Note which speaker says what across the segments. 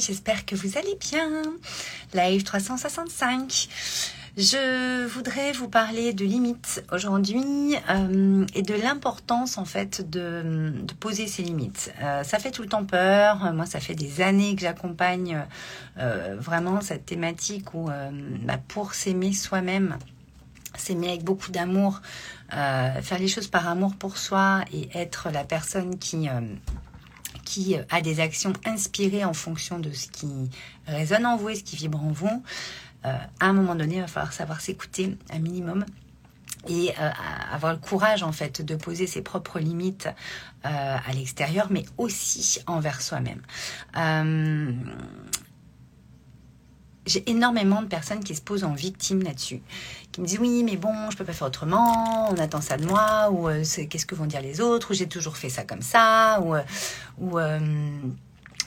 Speaker 1: j'espère que vous allez bien. Live 365. Je voudrais vous parler de limites aujourd'hui euh, et de l'importance en fait de, poser ses limites. Euh, ça fait tout le temps peur. Moi, ça fait des années que j'accompagne euh, vraiment cette thématique où bah, pour s'aimer soi-même, s'aimer avec beaucoup d'amour, faire les choses par amour pour soi et être la personne qui qui a des actions inspirées en fonction de ce qui résonne en vous et ce qui vibre en vous, euh, à un moment donné, il va falloir savoir s'écouter un minimum et euh, avoir le courage en fait de poser ses propres limites euh, à l'extérieur, mais aussi envers soi-même. J'ai énormément de personnes qui se posent en victime là-dessus, qui me disent oui, mais bon, je peux pas faire autrement, on attend ça de moi, ou qu'est-ce que vont dire les autres, ou j'ai toujours fait ça comme ça, ou, ou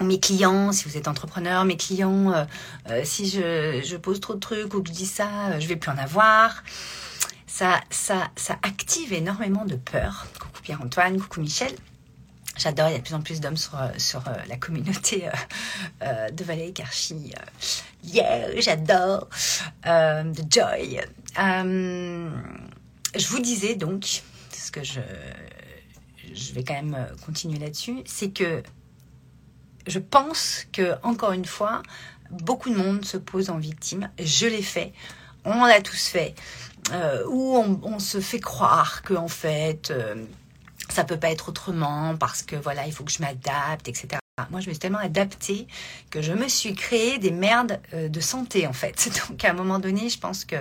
Speaker 1: mes clients, si vous êtes entrepreneur, mes clients, euh, euh, si je, pose trop de trucs ou que je dis ça, euh, je vais plus en avoir. Ça, ça, ça active énormément de peur. Coucou Pierre-Antoine, coucou Michel. J'adore, il y a de plus en plus d'hommes sur, sur la communauté de Valérie Karchi. yeah, j'adore. de Joy. je vous disais donc, ce que je, je vais quand même continuer là-dessus, c'est que je pense que, encore une fois, beaucoup de monde se pose en victime. Je l'ai fait. On l'a tous fait. Euh, où on, se fait croire que en fait, euh, ça peut pas être autrement parce que voilà, il faut que je m'adapte, etc. Moi, je me suis tellement adaptée que je me suis créé des merdes euh, de santé, en fait. Donc, à un moment donné, je pense que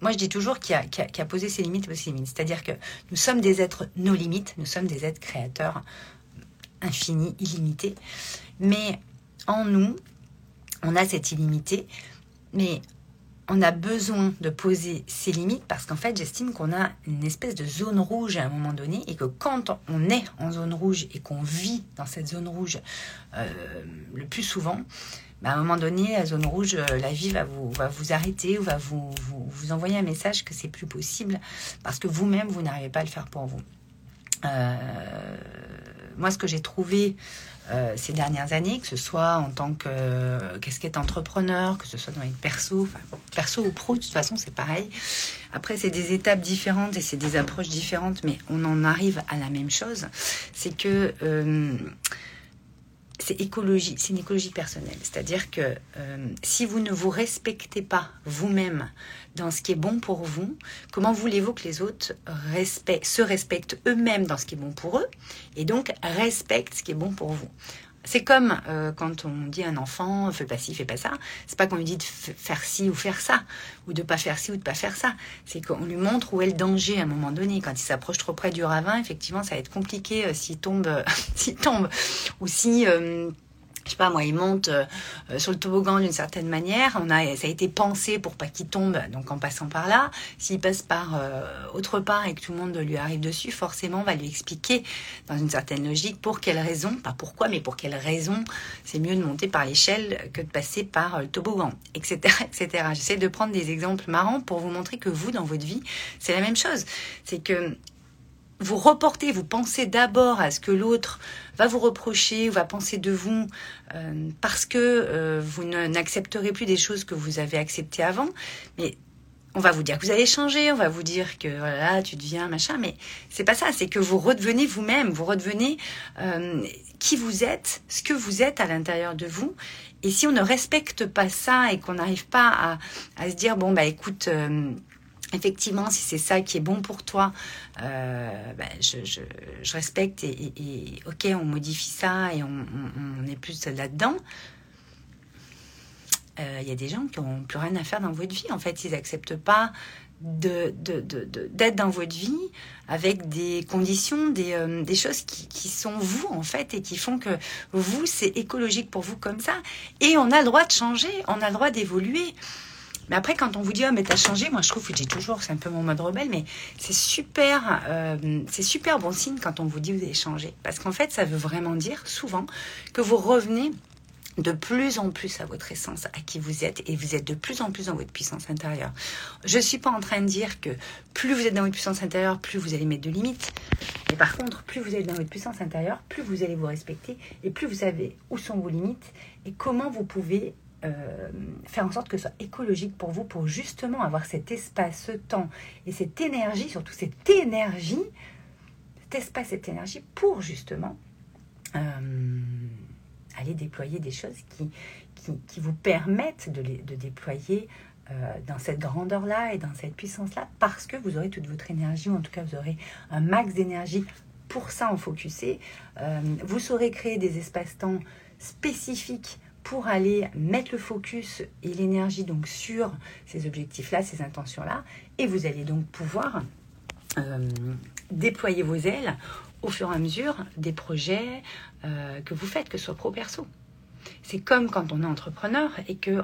Speaker 1: moi, je dis toujours qu'il a, posé ses limites, ses limites. C'est-à-dire que nous sommes des êtres nos limites, nous sommes des êtres créateurs infinis, illimités. Mais en nous, on a cette illimité, mais on a besoin de poser ses limites parce qu'en fait, j'estime qu'on a une espèce de zone rouge à un moment donné et que quand on est en zone rouge et qu'on vit dans cette zone rouge euh, le plus souvent, bah, à un moment donné, la zone rouge, euh, la vie va vous, arrêter ou va vous, vous, envoyer un message que c'est plus possible parce que vous-même, vous, n'arrivez pas à le faire pour vous. Euh, moi, ce que j'ai trouvé euh, ces dernières années, que ce soit en tant que casquette entrepreneur, que ce soit dans les perso, perso ou pro, de toute façon, c'est pareil. Après, c'est des étapes différentes et c'est des approches différentes, mais on en arrive à la même chose. C'est que c'est écologie, c'est une écologie personnelle. C'est-à-dire que euh, si vous ne vous respectez pas vous-même dans ce qui est bon pour vous, comment voulez-vous que les autres se respectent eux-mêmes dans ce qui est bon pour eux et donc respectent ce qui est bon pour vous? C'est comme euh, quand on dit à un enfant fais pas ci, fais pas ça. C'est pas qu'on lui dit de faire ci ou faire ça, ou de pas faire ci ou de pas faire ça. C'est qu'on lui montre où est le danger à un moment donné. Quand il s'approche trop près du ravin, effectivement, ça va être compliqué euh, s'il tombe, s'il tombe, ou si euh, je sais pas moi, il monte euh, euh, sur le toboggan d'une certaine manière. On a, ça a été pensé pour pas qu'il tombe, donc en passant par là. S'il passe par euh, autre part et que tout le monde lui arrive dessus, forcément, on va lui expliquer dans une certaine logique pour quelle raison, pas pourquoi, mais pour quelle raison, c'est mieux de monter par l'échelle que de passer par le toboggan, etc., etc. J'essaie de prendre des exemples marrants pour vous montrer que vous, dans votre vie, c'est la même chose. C'est que vous reportez, vous pensez d'abord à ce que l'autre va vous reprocher va penser de vous euh, parce que euh, vous n'accepterez plus des choses que vous avez acceptées avant. Mais on va vous dire que vous allez changer, on va vous dire que voilà, tu deviens machin, mais c'est pas ça, c'est que vous redevenez vous-même, vous redevenez euh, qui vous êtes, ce que vous êtes à l'intérieur de vous. Et si on ne respecte pas ça et qu'on n'arrive pas à, à, se dire bon bah écoute effectivement, si c'est ça qui est bon pour toi, euh, ben, je, respecte et, ok, on modifie ça et on, est plus là-dedans. Il euh, y a des gens qui n'ont plus rien à faire dans votre vie. En fait, ils n'acceptent pas d'être dans votre vie avec des conditions, des, euh, choses qui, qui, sont vous en fait et qui font que vous, c'est écologique pour vous comme ça. Et on a le droit de changer, on a le droit d'évoluer. Mais après, quand on vous dit, oh, mais t'as changé, moi je trouve que j'ai toujours, c'est un peu mon mode rebelle, mais c'est super, euh, c'est super bon signe quand on vous dit vous avez changé. Parce qu'en fait, ça veut vraiment dire souvent que vous revenez de plus en plus à votre essence, à qui vous êtes, et vous êtes de plus en plus dans votre puissance intérieure. Je ne suis pas en train de dire que plus vous êtes dans votre puissance intérieure, plus vous allez mettre de limites. Mais par contre, plus vous êtes dans votre puissance intérieure, plus vous allez vous respecter, et plus vous savez où sont vos limites, et comment vous pouvez euh, faire en sorte que ce soit écologique pour vous, pour justement avoir cet espace, ce temps, et cette énergie, surtout cette énergie, cet espace, cette énergie, pour justement... Euh, aller déployer des choses qui, qui, vous permettent de, les, de déployer euh, dans cette grandeur-là et dans cette puissance-là, parce que vous aurez toute votre énergie, ou en tout cas vous aurez un max d'énergie pour ça en focuser. Euh, vous saurez créer des espaces-temps spécifiques pour aller mettre le focus et l'énergie donc sur ces objectifs-là, ces intentions-là, et vous allez donc pouvoir euh, déployer vos ailes au fur et à mesure des projets euh, que vous faites, que ce soit pro-perso. C'est comme quand on est entrepreneur et que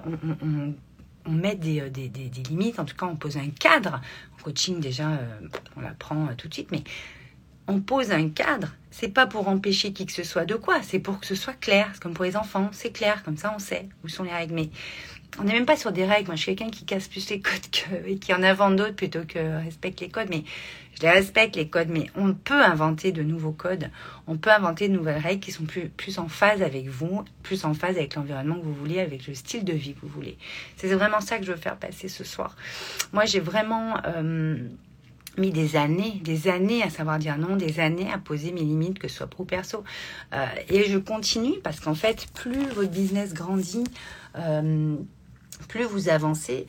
Speaker 1: on, met euh, des, des, limites, en tout cas on pose un cadre. En coaching déjà, on l'apprend tout de suite, mais on pose un cadre. C'est pas pour empêcher qui que ce soit de quoi, c'est pour que ce soit clair. C'est comme pour les enfants, c'est clair, comme ça on sait où sont les règles. Mais on n'est même pas sur des règles. Moi, je suis quelqu'un qui casse plus les codes et qui en invente d'autres plutôt que respecte les codes. Mais je les respecte, les codes, mais on peut inventer de nouveaux codes. On peut inventer de nouvelles règles qui sont plus, plus en phase avec vous, plus en phase avec l'environnement que vous voulez, avec le style de vie que vous voulez. C'est vraiment ça que je veux faire passer ce soir. Moi, j'ai vraiment euh, mis des années, des années à savoir dire non, des années à poser mes limites, que ce soit pro perso. Euh, et je continue parce qu'en fait, plus votre business grandit, euh, plus vous avancez,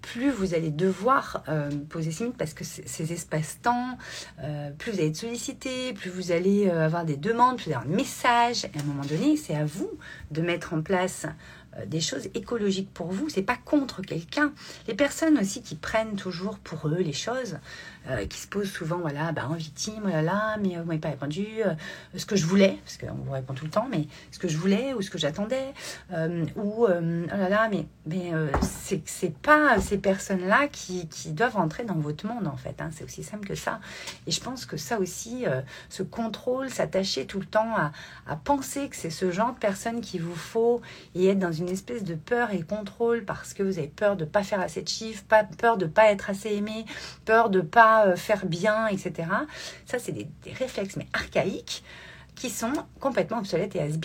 Speaker 1: plus vous allez devoir euh, poser ces limites parce que ces espaces-temps, plus vous allez être sollicité, plus vous allez avoir des demandes, plus vous allez avoir un message. Et à un moment donné, c'est à vous de mettre en place des choses écologiques pour vous. C'est pas contre quelqu'un. Les personnes aussi qui prennent toujours pour eux les choses, euh, qui se posent souvent, voilà, bah, en victime, oh là mais vous m'avez pas répondu euh, ce que je voulais, parce qu'on vous répond tout le temps, mais ce que je voulais ou ce que j'attendais, euh, ou oh là là, mais, mais c'est c'est pas ces personnes-là qui, qui, doivent entrer dans votre monde en fait. Hein, c'est aussi simple que ça. Et je pense que ça aussi, ce contrôle, s'attacher tout le temps à, à penser que c'est ce genre de personne qu'il vous faut et être dans une espèce de peur et contrôle parce que vous avez peur de pas faire assez de chiffres, pas, peur de pas être assez aimé, peur de pas euh, faire bien, etc. Ça, c'est des, réflexes, mais archaïques, qui sont complètement obsolètes et has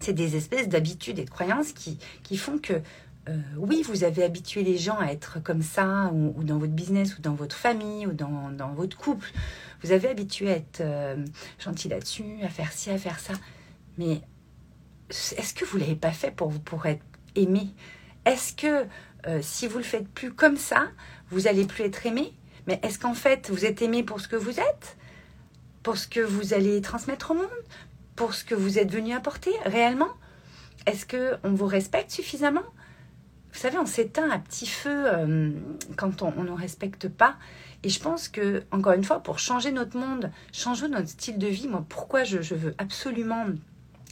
Speaker 1: C'est des espèces d'habitudes et de croyances qui, qui font que euh, oui, vous avez habitué les gens à être comme ça, ou, dans votre business, ou dans votre famille, ou dans, dans votre couple. Vous avez habitué à être euh, gentil là-dessus, à faire ci, à faire ça. Mais est-ce que vous ne l'avez pas fait pour, pour être aimé? Est-ce que si vous le faites plus comme ça, vous allez plus être aimé? Mais est-ce qu'en fait, vous êtes aimé pour ce que vous êtes? Pour ce que vous allez transmettre au monde? Pour ce que vous êtes venu apporter réellement? Est-ce qu'on vous respecte suffisamment? Vous savez, on s'éteint à petit feu euh, quand on ne nous respecte pas. Et je pense que, encore une fois, pour changer notre monde, changer notre style de vie, moi, pourquoi je, je veux absolument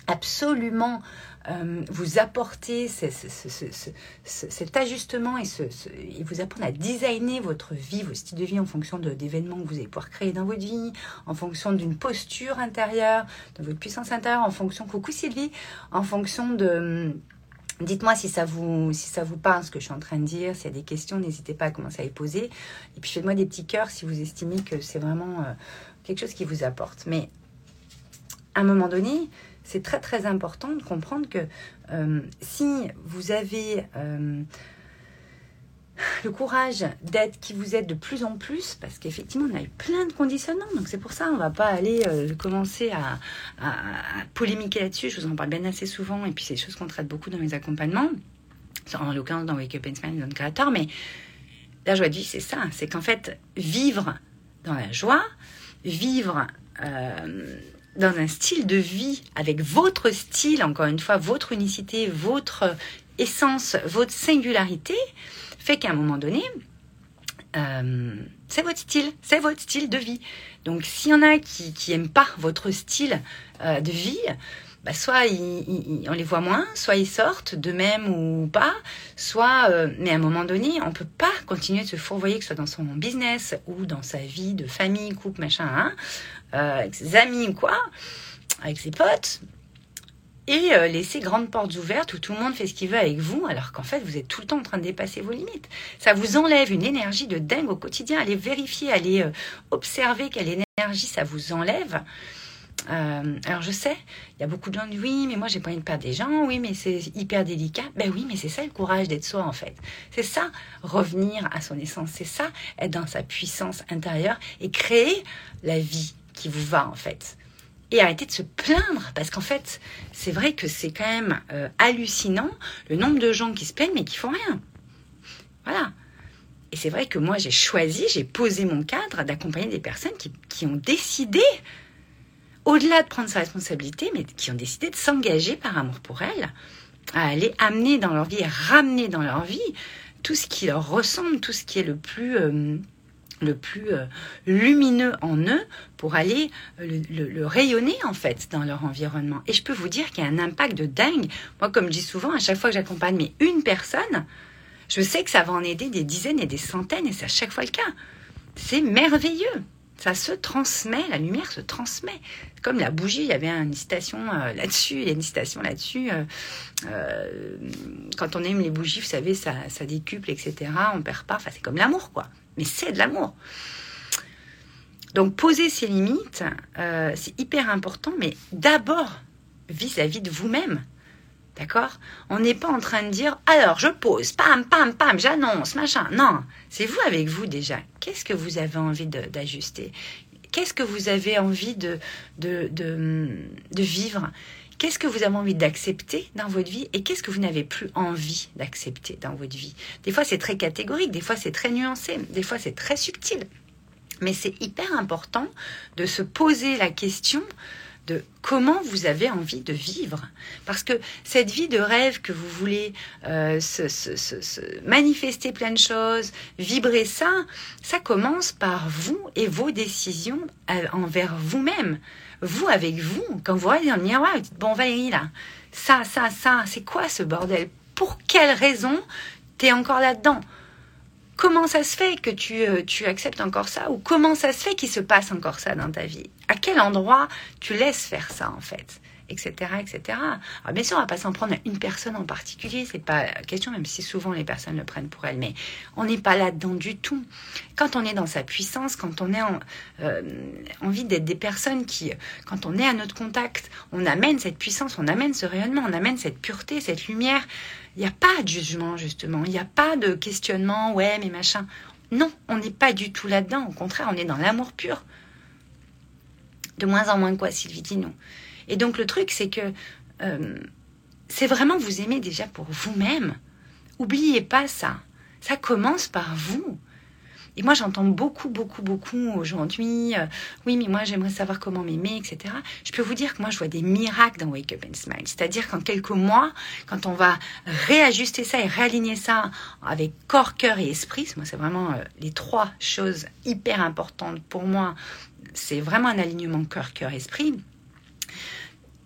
Speaker 1: absolument euh, vous apporter cet ajustement et, vous apprendre à designer votre vie, vos styles de vie en fonction d'événements que vous allez pouvoir créer dans votre vie, en fonction d'une posture intérieure, de votre puissance intérieure, en fonction, coucou Sylvie, en fonction de... Dites-moi si ça vous si ça vous parle ce que je suis en train de dire. S'il y a des questions, n'hésitez pas à commencer à les poser. Et puis faites-moi des petits cœurs si vous estimez que c'est vraiment euh, quelque chose qui vous apporte. Mais à un moment donné, c'est très très important de comprendre que euh, si vous avez euh, le courage d'être qui vous êtes de plus en plus, parce qu'effectivement on a eu plein de conditionnements, donc c'est pour ça on va pas aller euh, commencer à, polémiquer là-dessus, je vous en parle bien assez souvent, et puis c'est des choses qu'on traite beaucoup dans mes accompagnements, en l'occurrence dans Wake Up and Smile, dans le Creator, mais la joie de vie c'est ça, c'est qu'en fait vivre dans la joie, vivre dans un style de vie avec votre style, encore une fois, votre unicité, votre essence, votre singularité, fait qu'à un moment donné, euh, c'est votre style, c'est votre style de vie. Donc s'il y en a qui n'aiment pas votre style euh, de vie, bah, soit on les voit moins, soit ils sortent de même ou pas, soit, euh, mais à un moment donné, on peut pas continuer de se fourvoyer, que ce soit dans son business ou dans sa vie de famille, couple, machin, hein, euh, avec ses amis ou quoi, avec ses potes, et euh, laisser grandes portes ouvertes où tout le monde fait ce qu'il veut avec vous, alors qu'en fait, vous êtes tout le temps en train de dépasser vos limites. Ça vous enlève une énergie de dingue au quotidien. Allez vérifier, allez observer quelle énergie ça vous enlève. Euh, alors je sais, il y a beaucoup de gens qui disent oui, mais moi j'ai pas de perdre des gens, oui, mais c'est hyper délicat. Ben oui, mais c'est ça le courage d'être soi en fait. C'est ça, revenir à son essence, c'est ça, être dans sa puissance intérieure et créer la vie qui vous va en fait et arrêter de se plaindre parce qu'en fait c'est vrai que c'est quand même euh, hallucinant le nombre de gens qui se plaignent mais qui font rien voilà et c'est vrai que moi j'ai choisi j'ai posé mon cadre d'accompagner des personnes qui ont décidé au-delà de prendre sa responsabilité mais qui ont décidé de s'engager par amour pour elles à aller amener dans leur vie et ramener dans leur vie tout ce qui leur ressemble tout ce qui est le plus euh, le plus euh, lumineux en eux pour aller euh, le, rayonner en fait dans leur environnement. Et je peux vous dire qu'il y a un impact de dingue. Moi, comme je dis souvent, à chaque fois que j'accompagne mais une personne, je sais que ça va en aider des dizaines et des centaines et c'est à chaque fois le cas. C'est merveilleux. Ça se transmet, la lumière se transmet. Comme la bougie, il y avait une citation euh, là-dessus, il y a une citation là-dessus. quand on aime les bougies, vous savez, ça, ça décuple, etc. On perd pas. Enfin, c'est comme l'amour, quoi mais c'est de l'amour. Donc poser ses limites, euh, c'est hyper important, mais d'abord vis-à-vis de vous-même. D'accord? On n'est pas en train de dire alors je pose, pam, pam, pam, j'annonce, machin. Non, c'est vous avec vous déjà. Qu'est-ce que vous avez envie d'ajuster? Qu'est-ce que vous avez envie de, de, de vivre? Qu'est-ce que vous avez envie d'accepter dans votre vie? Et qu'est-ce que vous n'avez plus envie d'accepter dans votre vie? Des fois, c'est très catégorique, des fois, c'est très nuancé, des fois, c'est très subtil. Mais c'est hyper important de se poser la question comment vous avez envie de vivre. Parce que cette vie de rêve que vous voulez euh, se, manifester plein de choses, vibrer ça, ça commence par vous et vos décisions euh, envers vous-même. Vous avec vous, quand vous regardez dans le miroir, vous dites, bon Valérie, là, ça, ça, ça, c'est quoi ce bordel? Pour quelle raison t'es encore là-dedans? Comment ça se fait que tu, euh, tu acceptes encore ça Ou comment ça se fait qu'il se passe encore ça dans ta vie? À quel endroit tu laisses faire ça en fait? Etc., etc. Alors bien sûr, on va pas s'en prendre à une personne en particulier, c'est pas la question, même si souvent les personnes le prennent pour elles, mais on n'est pas là-dedans du tout. Quand on est dans sa puissance, quand on est en, euh, envie d'être des personnes qui, quand on est à notre contact, on amène cette puissance, on amène ce rayonnement, on amène cette pureté, cette lumière. Il n'y a pas de jugement, justement. Il n'y a pas de questionnement, ouais, mais machin. Non, on n'est pas du tout là-dedans. Au contraire, on est dans l'amour pur. De moins en moins quoi, Sylvie, dis-nous. Et donc le truc, c'est que euh, c'est vraiment vous aimer déjà pour vous-même. Oubliez pas ça. Ça commence par vous. Et moi, j'entends beaucoup, beaucoup, beaucoup aujourd'hui. Euh, oui, mais moi, j'aimerais savoir comment m'aimer, etc. Je peux vous dire que moi, je vois des miracles dans Wake Up and Smile. C'est-à-dire qu'en quelques mois, quand on va réajuster ça et réaligner ça avec corps, cœur et esprit, moi, c'est vraiment euh, les trois choses hyper importantes pour moi. C'est vraiment un alignement corps, cœur, esprit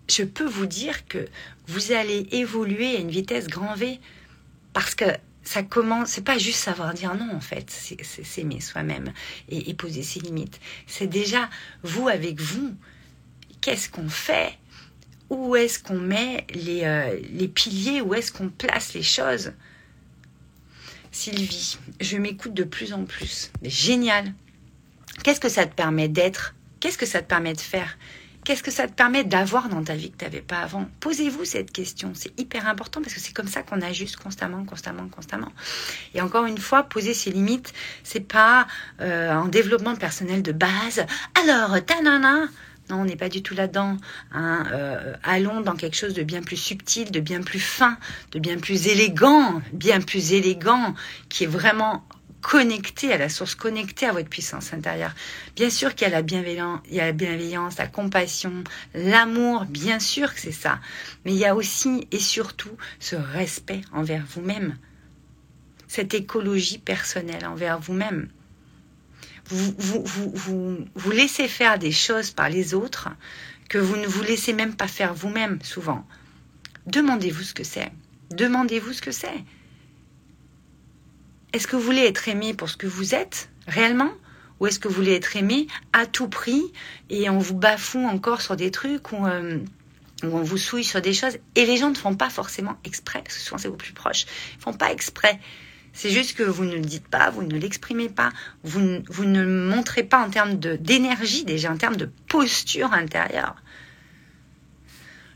Speaker 1: je peux vous dire que vous allez évoluer à une vitesse grand V parce que ça commence, c'est pas juste savoir dire non en fait, c'est s'aimer soi-même et, poser ses limites. C'est déjà vous avec vous. Qu'est-ce qu'on fait? Où est-ce qu'on met les, euh, les piliers? Où est-ce qu'on place les choses? Sylvie, je m'écoute de plus en plus. Génial. Qu'est-ce que ça te permet d'être? Qu'est-ce que ça te permet de faire? Qu'est-ce que ça te permet d'avoir dans ta vie que tu n'avais pas avant? Posez-vous cette question. C'est hyper important parce que c'est comme ça qu'on ajuste constamment, constamment, constamment. Et encore une fois, poser ses limites, c'est pas euh, en développement personnel de base. Alors, tanana non, on n'est pas du tout là-dedans. Hein. Euh, allons dans quelque chose de bien plus subtil, de bien plus fin, de bien plus élégant, bien plus élégant, qui est vraiment connecté à la source, connecté à votre puissance intérieure. Bien sûr qu'il y a la bienveillance, la compassion, l'amour, bien sûr que c'est ça. Mais il y a aussi et surtout ce respect envers vous-même. Cette écologie personnelle envers vous-même. Vous, vous, vous, vous, vous laissez faire des choses par les autres que vous ne vous laissez même pas faire vous-même souvent. Demandez-vous ce que c'est. Demandez-vous ce que c'est. Est-ce que vous voulez être aimé pour ce que vous êtes réellement? Ou est-ce que vous voulez être aimé à tout prix et on vous bafoue encore sur des trucs euh, où on vous souille sur des choses et les gens ne font pas forcément exprès, parce que souvent c'est vos plus proches, ils font pas exprès. C'est juste que vous ne le dites pas, vous ne l'exprimez pas, vous, vous ne montrez pas en termes d'énergie, déjà en termes de posture intérieure.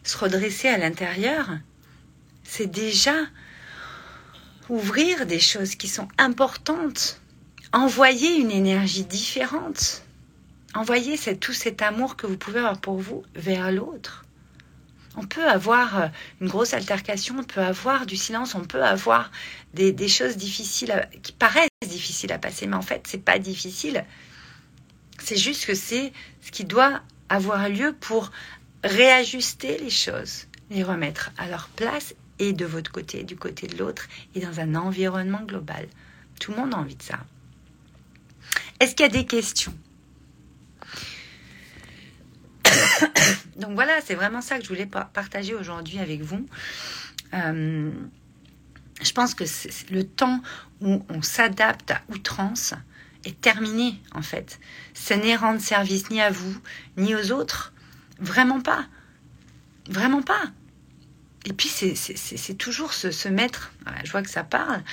Speaker 1: Se redresser à l'intérieur, c'est déjà ouvrir des choses qui sont importantes, envoyer une énergie différente, envoyer tout cet amour que vous pouvez avoir pour vous vers l'autre. On peut avoir euh, une grosse altercation, on peut avoir du silence, on peut avoir des, choses difficiles qui paraissent difficiles à passer, mais en fait, c'est pas difficile. C'est juste que c'est ce qui doit avoir lieu pour réajuster les choses, les remettre à leur place et de votre côté, du côté de l'autre, et dans un environnement global. Tout le monde a envie de ça. Est-ce qu'il y a des questions? Donc voilà, c'est vraiment ça que je voulais partager aujourd'hui avec vous. Euh, je pense que le temps où on s'adapte à outrance est terminé en fait. Ce n'est rendre service ni à vous ni aux autres. Vraiment pas. Vraiment pas. Et puis c'est toujours se, mettre, je vois que ça parle,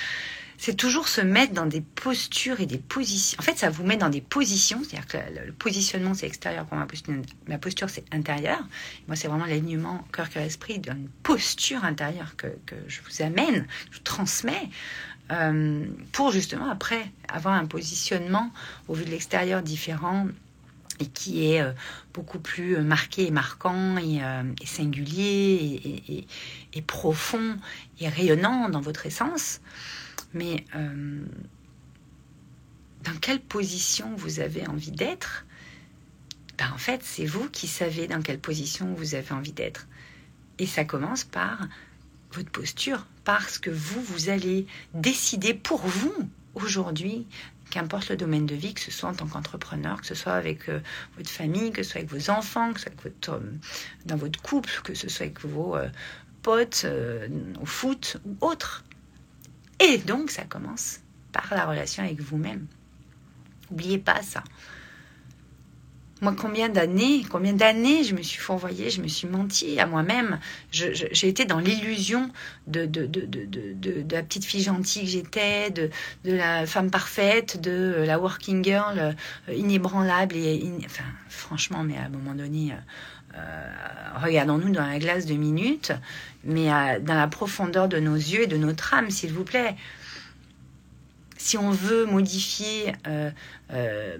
Speaker 1: c'est toujours se mettre dans des postures et des positions. En fait, ça vous met dans des positions, c'est-à-dire que le, positionnement c'est extérieur pour ma posture, ma posture c'est intérieur. Moi, c'est vraiment l'alignement cœur, cœur, esprit d'une posture intérieure que, que, je vous amène, je vous transmets. Euh, pour justement après avoir un positionnement au vu de l'extérieur différent et qui est euh, beaucoup plus marqué et marquant et, euh, singulier et, profond et rayonnant dans votre essence. Mais euh, dans quelle position vous avez envie d'être? Ben, En fait, c'est vous qui savez dans quelle position vous avez envie d'être. Et ça commence par votre posture, parce que vous, vous allez décider pour vous aujourd'hui qu'importe le domaine de vie, que ce soit en tant qu'entrepreneur, que ce soit avec euh, votre famille, que ce soit avec vos enfants, que ce soit avec votre, euh, dans votre couple, que ce soit avec vos potes au foot ou autre. Et donc, ça commence par la relation avec vous-même. N'oubliez pas ça. Moi, combien d'années, combien d'années je me suis fourvoyée, je me suis menti à moi-même. J'ai été dans l'illusion de la petite fille gentille que j'étais, de, la femme parfaite, de la working girl euh, inébranlable. Et enfin, franchement, mais à un moment donné, euh, regardons-nous dans la glace de minutes, mais dans la profondeur de nos yeux et de notre âme, s'il vous plaît si on veut modifier euh, euh,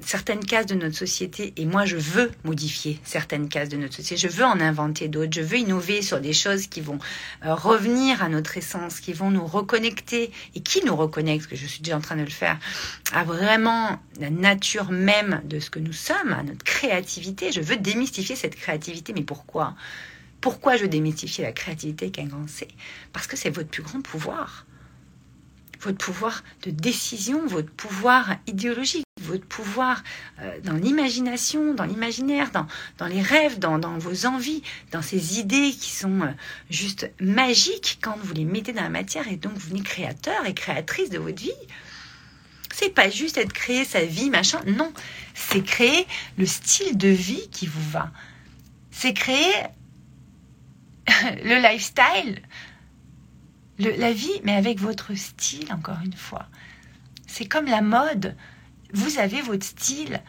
Speaker 1: certaines cases de notre société, et moi je veux modifier certaines cases de notre société, je veux en inventer d'autres, je veux innover sur des choses qui vont euh, revenir à notre essence, qui vont nous reconnecter, et qui nous reconnectent, que je suis déjà en train de le faire, à vraiment la nature même de ce que nous sommes, à notre créativité. Je veux démystifier cette créativité, mais pourquoi? Pourquoi je démystifier la créativité avec un grand C? Parce que c'est votre plus grand pouvoir votre pouvoir de décision, votre pouvoir idéologique, votre pouvoir euh, dans l'imagination, dans l'imaginaire, dans, dans les rêves, dans, dans, vos envies, dans ces idées qui sont euh, juste magiques quand vous les mettez dans la matière et donc vous venez créateur et créatrice de votre vie. C'est pas juste être créé sa vie, machin. Non, c'est créer le style de vie qui vous va. C'est créer le lifestyle la vie, mais avec votre style, encore une fois. C'est comme la mode. Vous avez votre style.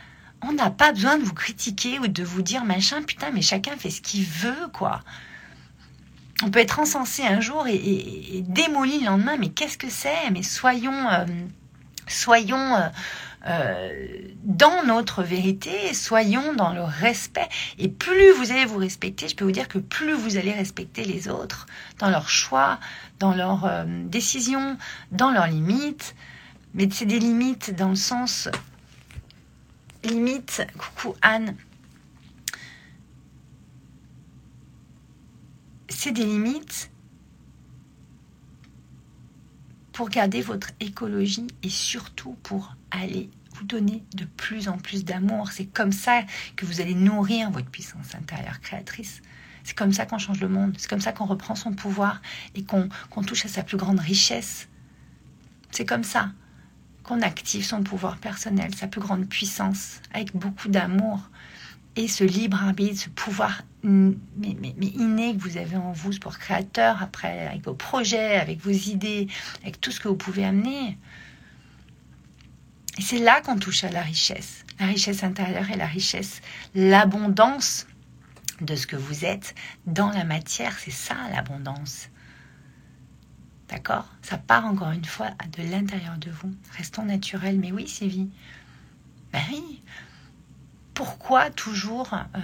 Speaker 1: On n'a pas besoin de vous critiquer ou de vous dire machin, putain, mais chacun fait ce qu'il veut, quoi. On peut être encensé un jour et, démoli le lendemain, mais qu'est-ce que c'est? Mais soyons, euh, soyons euh, euh, dans notre vérité, soyons dans le respect. Et plus vous allez vous respecter, je peux vous dire que plus vous allez respecter les autres dans leurs choix, dans leurs euh, décisions, dans leurs limites. Mais c'est des limites dans le sens limite. Coucou Anne. C'est des limites pour garder votre écologie et surtout pour aller vous donner de plus en plus d'amour. C'est comme ça que vous allez nourrir votre puissance intérieure créatrice. C'est comme ça qu'on change le monde. C'est comme ça qu'on reprend son pouvoir et qu'on touche à sa plus grande richesse. C'est comme ça qu'on active son pouvoir personnel, sa plus grande puissance, avec beaucoup d'amour. Et ce libre arbitre, ce pouvoir mais, inné que vous avez en vous, pouvoir créateur, après, avec vos projets, avec vos idées, avec tout ce que vous pouvez amener. Et c'est là qu'on touche à la richesse, la richesse intérieure et la richesse, l'abondance de ce que vous êtes dans la matière, c'est ça l'abondance. D'accord? Ça part encore une fois de l'intérieur de vous. Restons naturels. Mais oui, Sylvie. Ben oui. Pourquoi toujours euh,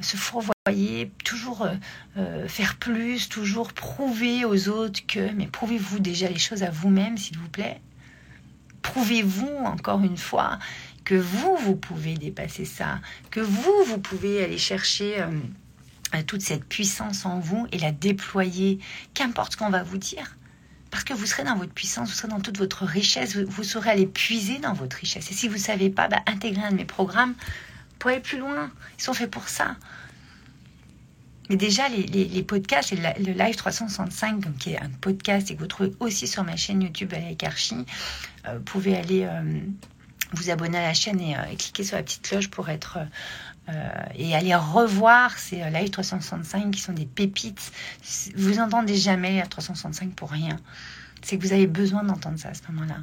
Speaker 1: se fourvoyer, toujours euh, euh, faire plus, toujours prouver aux autres que... Mais prouvez-vous déjà les choses à vous-même, s'il vous plaît? Prouvez-vous encore une fois que vous, vous pouvez dépasser ça, que vous, vous pouvez aller chercher toute cette puissance en vous et la déployer, qu'importe ce qu'on va vous dire. Parce que vous serez dans votre puissance, vous serez dans toute votre richesse, vous, saurez aller puiser dans votre richesse. Et si vous ne savez pas, bah, intégrez un de mes programmes pour aller plus loin. Ils sont faits pour ça. Mais déjà, les, podcasts, et le Live 365, qui est un podcast et que vous trouvez aussi sur ma chaîne YouTube avec Archie, euh, vous pouvez aller euh, vous abonner à la chaîne et, euh, cliquer sur la petite cloche pour être et aller revoir ces Live 365 qui sont des pépites. Vous n'entendez jamais à 365 pour rien. C'est que vous avez besoin d'entendre ça à ce moment-là.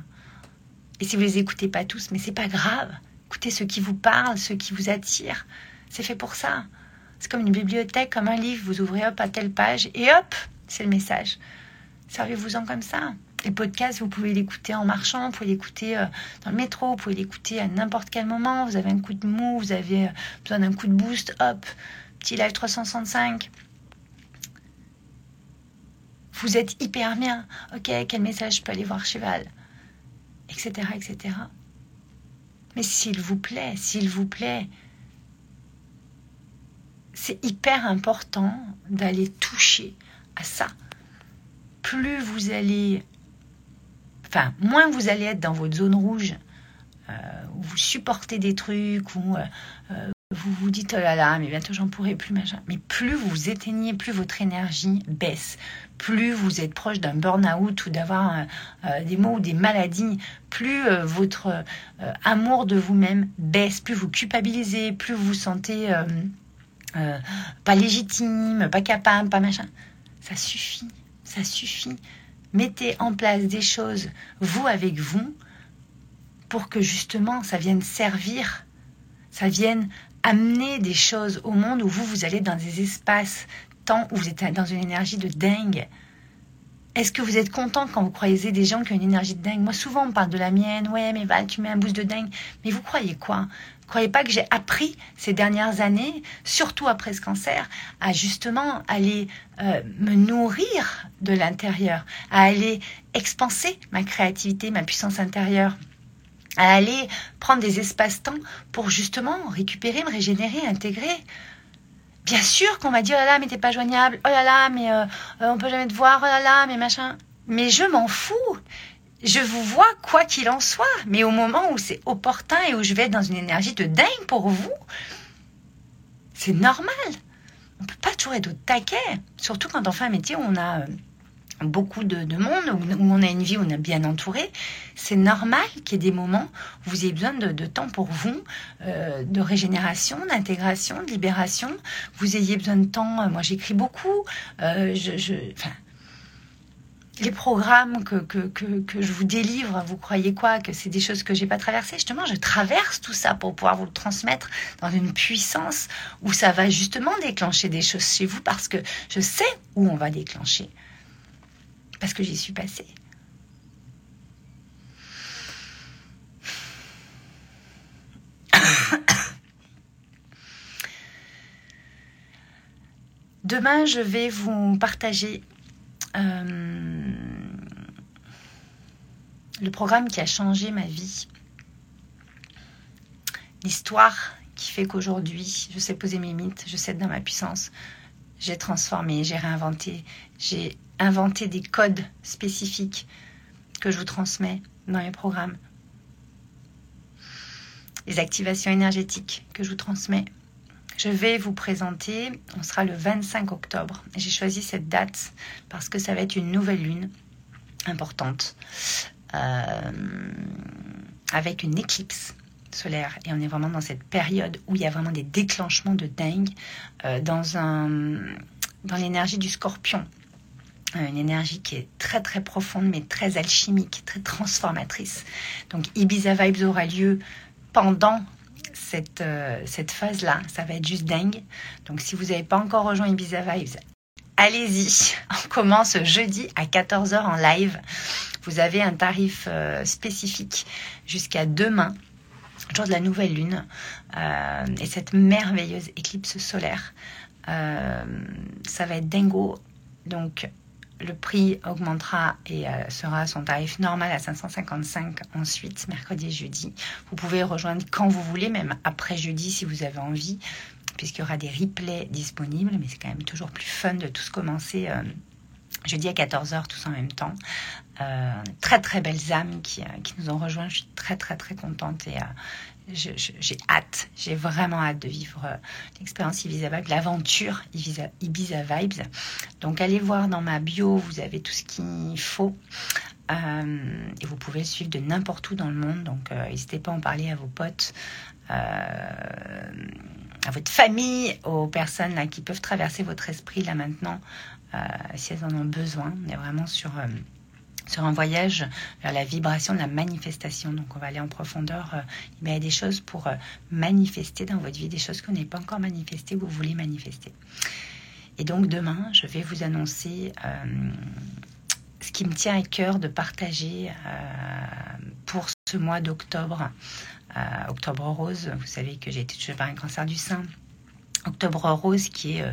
Speaker 1: Et si vous les écoutez pas tous, mais c'est pas grave. Écoutez ceux qui vous parlent, ceux qui vous attirent. C'est fait pour ça. C'est comme une bibliothèque, comme un livre. Vous ouvrez hop à telle page et hop, c'est le message. Servez-vous-en comme ça. Les podcasts, vous pouvez l'écouter en marchant, vous pouvez l'écouter euh, dans le métro, vous pouvez l'écouter à n'importe quel moment. Vous avez un coup de mou, vous avez euh, besoin d'un coup de boost, hop, petit live 365. Vous êtes hyper bien. Ok, quel message je peux aller voir Cheval Etc. etc. Mais s'il vous plaît, s'il vous plaît, c'est hyper important d'aller toucher à ça. Plus vous allez, enfin, moins vous allez être dans votre zone rouge, euh, où vous supportez des trucs, où euh, euh, vous vous dites oh là là, mais bientôt j'en pourrai plus, machin. Mais plus vous éteignez, plus votre énergie baisse. Plus vous êtes proche d'un burn-out ou d'avoir des maux ou des maladies, plus votre amour de vous-même baisse, plus vous culpabilisez, plus vous vous sentez euh, pas légitime, pas capable, pas machin. Ça suffit, ça suffit. Mettez en place des choses, vous avec vous, pour que justement ça vienne servir, ça vienne amener des choses au monde où vous, vous allez dans des espaces, temps où vous êtes dans une énergie de dingue. Est-ce que vous êtes content quand vous croisez des gens qui ont une énergie de dingue? Moi, souvent, on parle de la mienne. Ouais, mais Val, tu mets un boost de dingue. Mais vous croyez quoi? Croyez pas que j'ai appris ces dernières années, surtout après ce cancer, à justement aller euh, me nourrir de l'intérieur, à aller expanser ma créativité, ma puissance intérieure à aller prendre des espaces-temps pour justement récupérer, me régénérer, intégrer. Bien sûr qu'on m'a dit oh là là mais t'es pas joignable, oh là là mais euh, on peut jamais te voir, oh là là mais machin. Mais je m'en fous je vous vois quoi qu'il en soit, mais au moment où c'est opportun et où je vais être dans une énergie de dingue pour vous, c'est normal. On peut pas toujours être au taquet, surtout quand on fait un métier où on a euh, beaucoup de, monde, où, on a une vie où on est bien entouré. C'est normal qu'il y ait des moments où vous ayez besoin de, temps pour vous, euh, de régénération, d'intégration, de libération. Vous ayez besoin de temps. Euh, moi, j'écris beaucoup. je, je, les programmes que, que, que, je vous délivre, vous croyez quoi Que c'est des choses que j'ai pas traversées Justement, je traverse tout ça pour pouvoir vous le transmettre dans une puissance où ça va justement déclencher des choses chez vous parce que je sais où on va déclencher. Parce que j'y suis passée. Demain, je vais vous partager euh, le programme qui a changé ma vie. L'histoire qui fait qu'aujourd'hui, je sais poser mes mythes, je sais être dans ma puissance. J'ai transformé, j'ai réinventé, j'ai inventé des codes spécifiques que je vous transmets dans mes programmes. Les activations énergétiques que je vous transmets je vais vous présenter, on sera le 25 octobre. J'ai choisi cette date parce que ça va être une nouvelle lune importante euh, avec une éclipse solaire et on est vraiment dans cette période où il y a vraiment des déclenchements de dingue dans un dans l'énergie du scorpion une énergie qui est très très profonde mais très alchimique, très transformatrice. Donc Ibiza Vibes aura lieu pendant cette, euh, cette phase-là. Ça va être juste dingue. Donc si vous n'avez pas encore rejoint Ibiza Vibes, allez-y. On commence jeudi à 14h en live. Vous avez un tarif euh, spécifique jusqu'à demain, jour de la nouvelle lune, euh, et cette merveilleuse éclipse solaire. ça va être dingo. Donc le prix augmentera et euh, sera son tarif normal à 555 ensuite, mercredi et jeudi. Vous pouvez rejoindre quand vous voulez, même après jeudi si vous avez envie, puisqu'il y aura des replays disponibles, mais c'est quand même toujours plus fun de tous commencer. Euh, jeudi à 14h, tous en même temps. Euh, très très belles âmes qui, qui, nous ont rejoints. Je suis très très très contente et j'ai hâte, j'ai vraiment hâte de vivre euh, l'expérience Ibiza Vibes, l'aventure Ibiza, Vibes. Donc allez voir dans ma bio, vous avez tout ce qu'il faut. Euh, et vous pouvez suivre de n'importe où dans le monde. Donc euh, n'hésitez pas à en parler à vos potes, à votre famille, aux personnes qui peuvent traverser votre esprit là maintenant, si elles en ont besoin. On est vraiment sur sur un voyage vers la vibration de la manifestation. Donc on va aller en profondeur. Euh, il y a des choses pour euh, manifester dans votre vie, des choses que vous pas encore manifestées, que vous voulez manifester. Et donc demain, je vais vous annoncer euh, ce qui me tient à cœur de partager pour ce mois d'octobre. octobre rose, vous savez que j'ai été touchée par un cancer du sein Octobre Rose euh,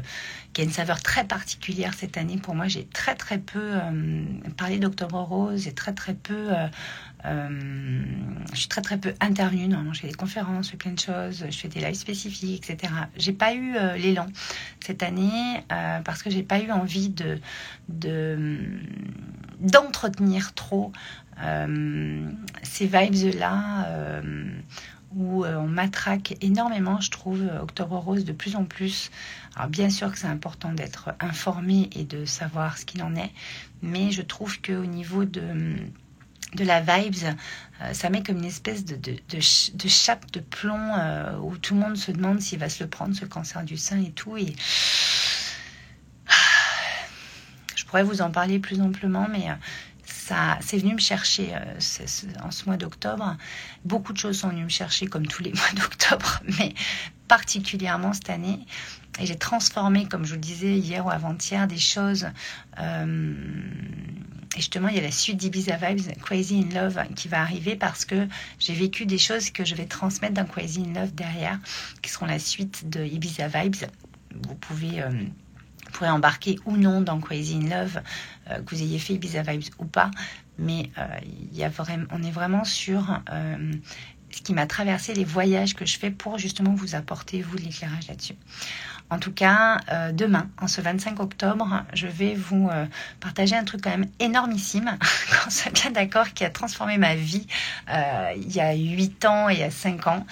Speaker 1: qui a une saveur très particulière cette année. Pour moi, j'ai très très peu euh, parlé d'Octobre Rose et très très peu... Euh, je suis très très peu intervenue. Normalement, je des conférences, je fais plein de choses, je fais des lives spécifiques, etc. J'ai pas eu l'élan cette année parce que j'ai pas eu envie de, de d'entretenir trop ces vibes là où euh, on matraque énormément, je trouve, euh, Octobre Rose de plus en plus. Alors bien sûr que c'est important d'être informé et de savoir ce qu'il en est, mais je trouve qu'au niveau de, de la vibes, euh, ça met comme une espèce de, chape de plomb où tout le monde se demande s'il va se le prendre, ce cancer du sein et tout. Et je pourrais vous en parler plus amplement, mais c'est venu me chercher euh, en ce mois d'octobre. Beaucoup de choses sont venues me chercher comme tous les mois d'octobre, mais particulièrement cette année. Et j'ai transformé, comme je vous le disais hier ou avant-hier, des choses. Euh, et justement, il y a la suite d'Ibiza Vibes, Crazy in Love, qui va arriver parce que j'ai vécu des choses que je vais transmettre dans Crazy in Love derrière, qui seront la suite de Ibiza Vibes. Vous pouvez... Euh, pourrez embarquer ou non dans Crazy in Love, euh, que vous ayez fait Ibiza Vibes ou pas. Mais euh, on est vraiment sur euh, ce qui m'a traversé les voyages que je fais pour justement vous apporter, vous, l'éclairage là-dessus. En tout cas, demain, en ce 25 octobre, je vais vous partager un truc quand même énormissime, qu'on soit bien d'accord, qui a transformé ma vie il y a 8 ans et il y a 5 ans.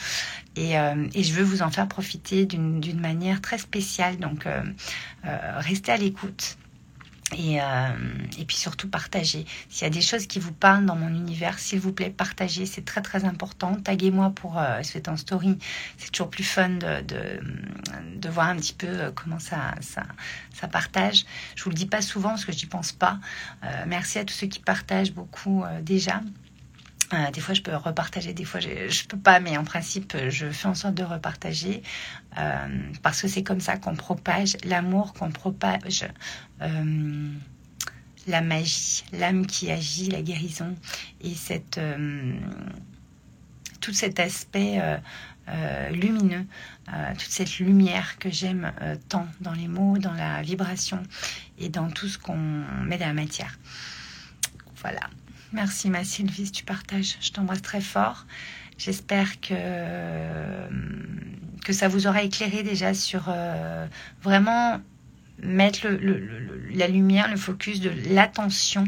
Speaker 1: Euh, et, je veux vous en faire profiter d'une manière très spéciale. Donc, euh, euh, restez à l'écoute. Et, puis surtout partagez. S'il y a des choses qui vous parlent dans mon univers, s'il vous plaît, partagez. C'est très très important. Taguez-moi pour euh, en story. C'est toujours plus fun de, de, voir un petit peu comment ça, ça, ça partage. Je vous le dis pas souvent parce que je n'y pense pas. merci à tous ceux qui partagent beaucoup déjà. Euh, des fois, je peux repartager, des fois, je ne peux pas, mais en principe, je fais en sorte de repartager euh, parce que c'est comme ça qu'on propage l'amour, qu'on propage euh, la magie, l'âme qui agit, la guérison et cette, tout cet aspect lumineux, toute cette lumière que j'aime tant dans les mots, dans la vibration et dans tout ce qu'on met dans la matière. Voilà. Merci ma Sylvie, tu partages. Je t'embrasse très fort. J'espère que, que ça vous aura éclairé déjà sur euh, vraiment mettre la lumière, le focus de l'attention.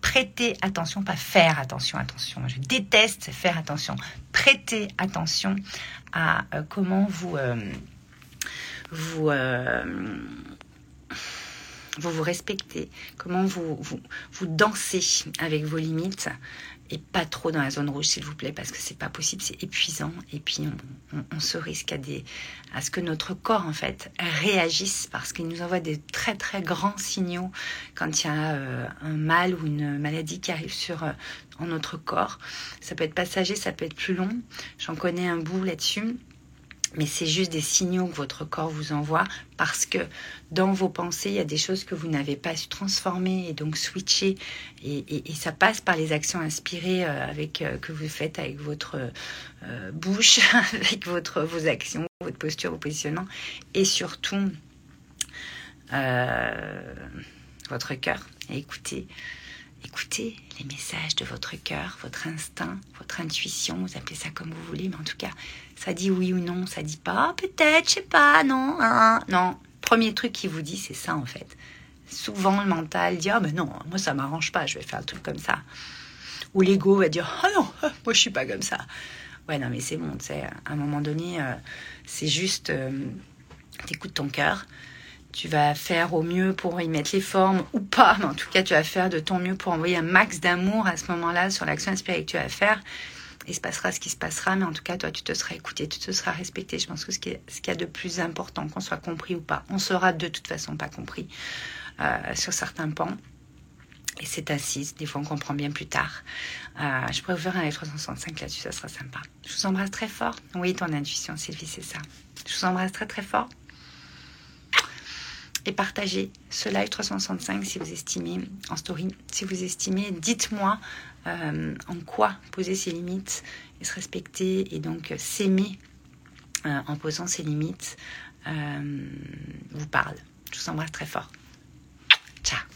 Speaker 1: Prêter attention, pas faire attention, attention. Je déteste faire attention. Prêtez attention à euh, comment vous, euh, vous vous vous respectez, comment vous, vous, vous dansez avec vos limites et pas trop dans la zone rouge, s'il vous plaît, parce que c'est pas possible, c'est épuisant. Et puis, on, se risque à, des, à ce que notre corps, en fait, réagisse parce qu'il nous envoie des très, très grands signaux quand il y a euh, un mal ou une maladie qui arrive sur euh, en notre corps. Ça peut être passager, ça peut être plus long. J'en connais un bout là-dessus mais c'est juste des signaux que votre corps vous envoie parce que dans vos pensées, il y a des choses que vous n'avez pas su transformer et donc switcher. Et, ça passe par les actions inspirées euh, avec, euh, que vous faites avec votre euh, bouche, avec votre, vos actions, votre posture, vos positionnements et surtout votre cœur. écoutez écoutez les messages de votre cœur, votre instinct, votre intuition, vous appelez ça comme vous voulez, mais en tout cas, ça dit oui ou non, ça dit pas peut-être, je sais pas, non, hein, non. Premier truc qui vous dit, c'est ça en fait. Souvent, le mental dit ah ben non, moi ça m'arrange pas, je vais faire le truc comme ça. Ou l'ego va dire ah non, moi je suis pas comme ça. Ouais, non, mais c'est bon, tu sais, à un moment donné, euh, c'est juste, euh, t'écoutes ton cœur, tu vas faire au mieux pour y mettre les formes ou pas, mais en tout cas, tu vas faire de ton mieux pour envoyer un max d'amour à ce moment-là sur l'action tu vas faire. Il se passera ce qui se passera, mais en tout cas, toi, tu te seras écouté, tu te seras respecté. Je pense que ce qu'il y a de plus important, qu'on soit compris ou pas, on sera de toute façon pas compris euh, sur certains pans. Et c'est assise, des fois on comprend bien plus tard. Euh, je pourrais vous faire un F365 là-dessus, ça sera sympa. Je vous embrasse très fort. Oui, ton intuition, Sylvie, c'est ça. Je vous embrasse très très fort et partagez ce live 365 si vous estimez en story. Si vous estimez, dites-moi euh, en quoi poser ses limites et se respecter et donc s'aimer euh, en posant ses limites euh, vous parle. Je vous embrasse très fort. Ciao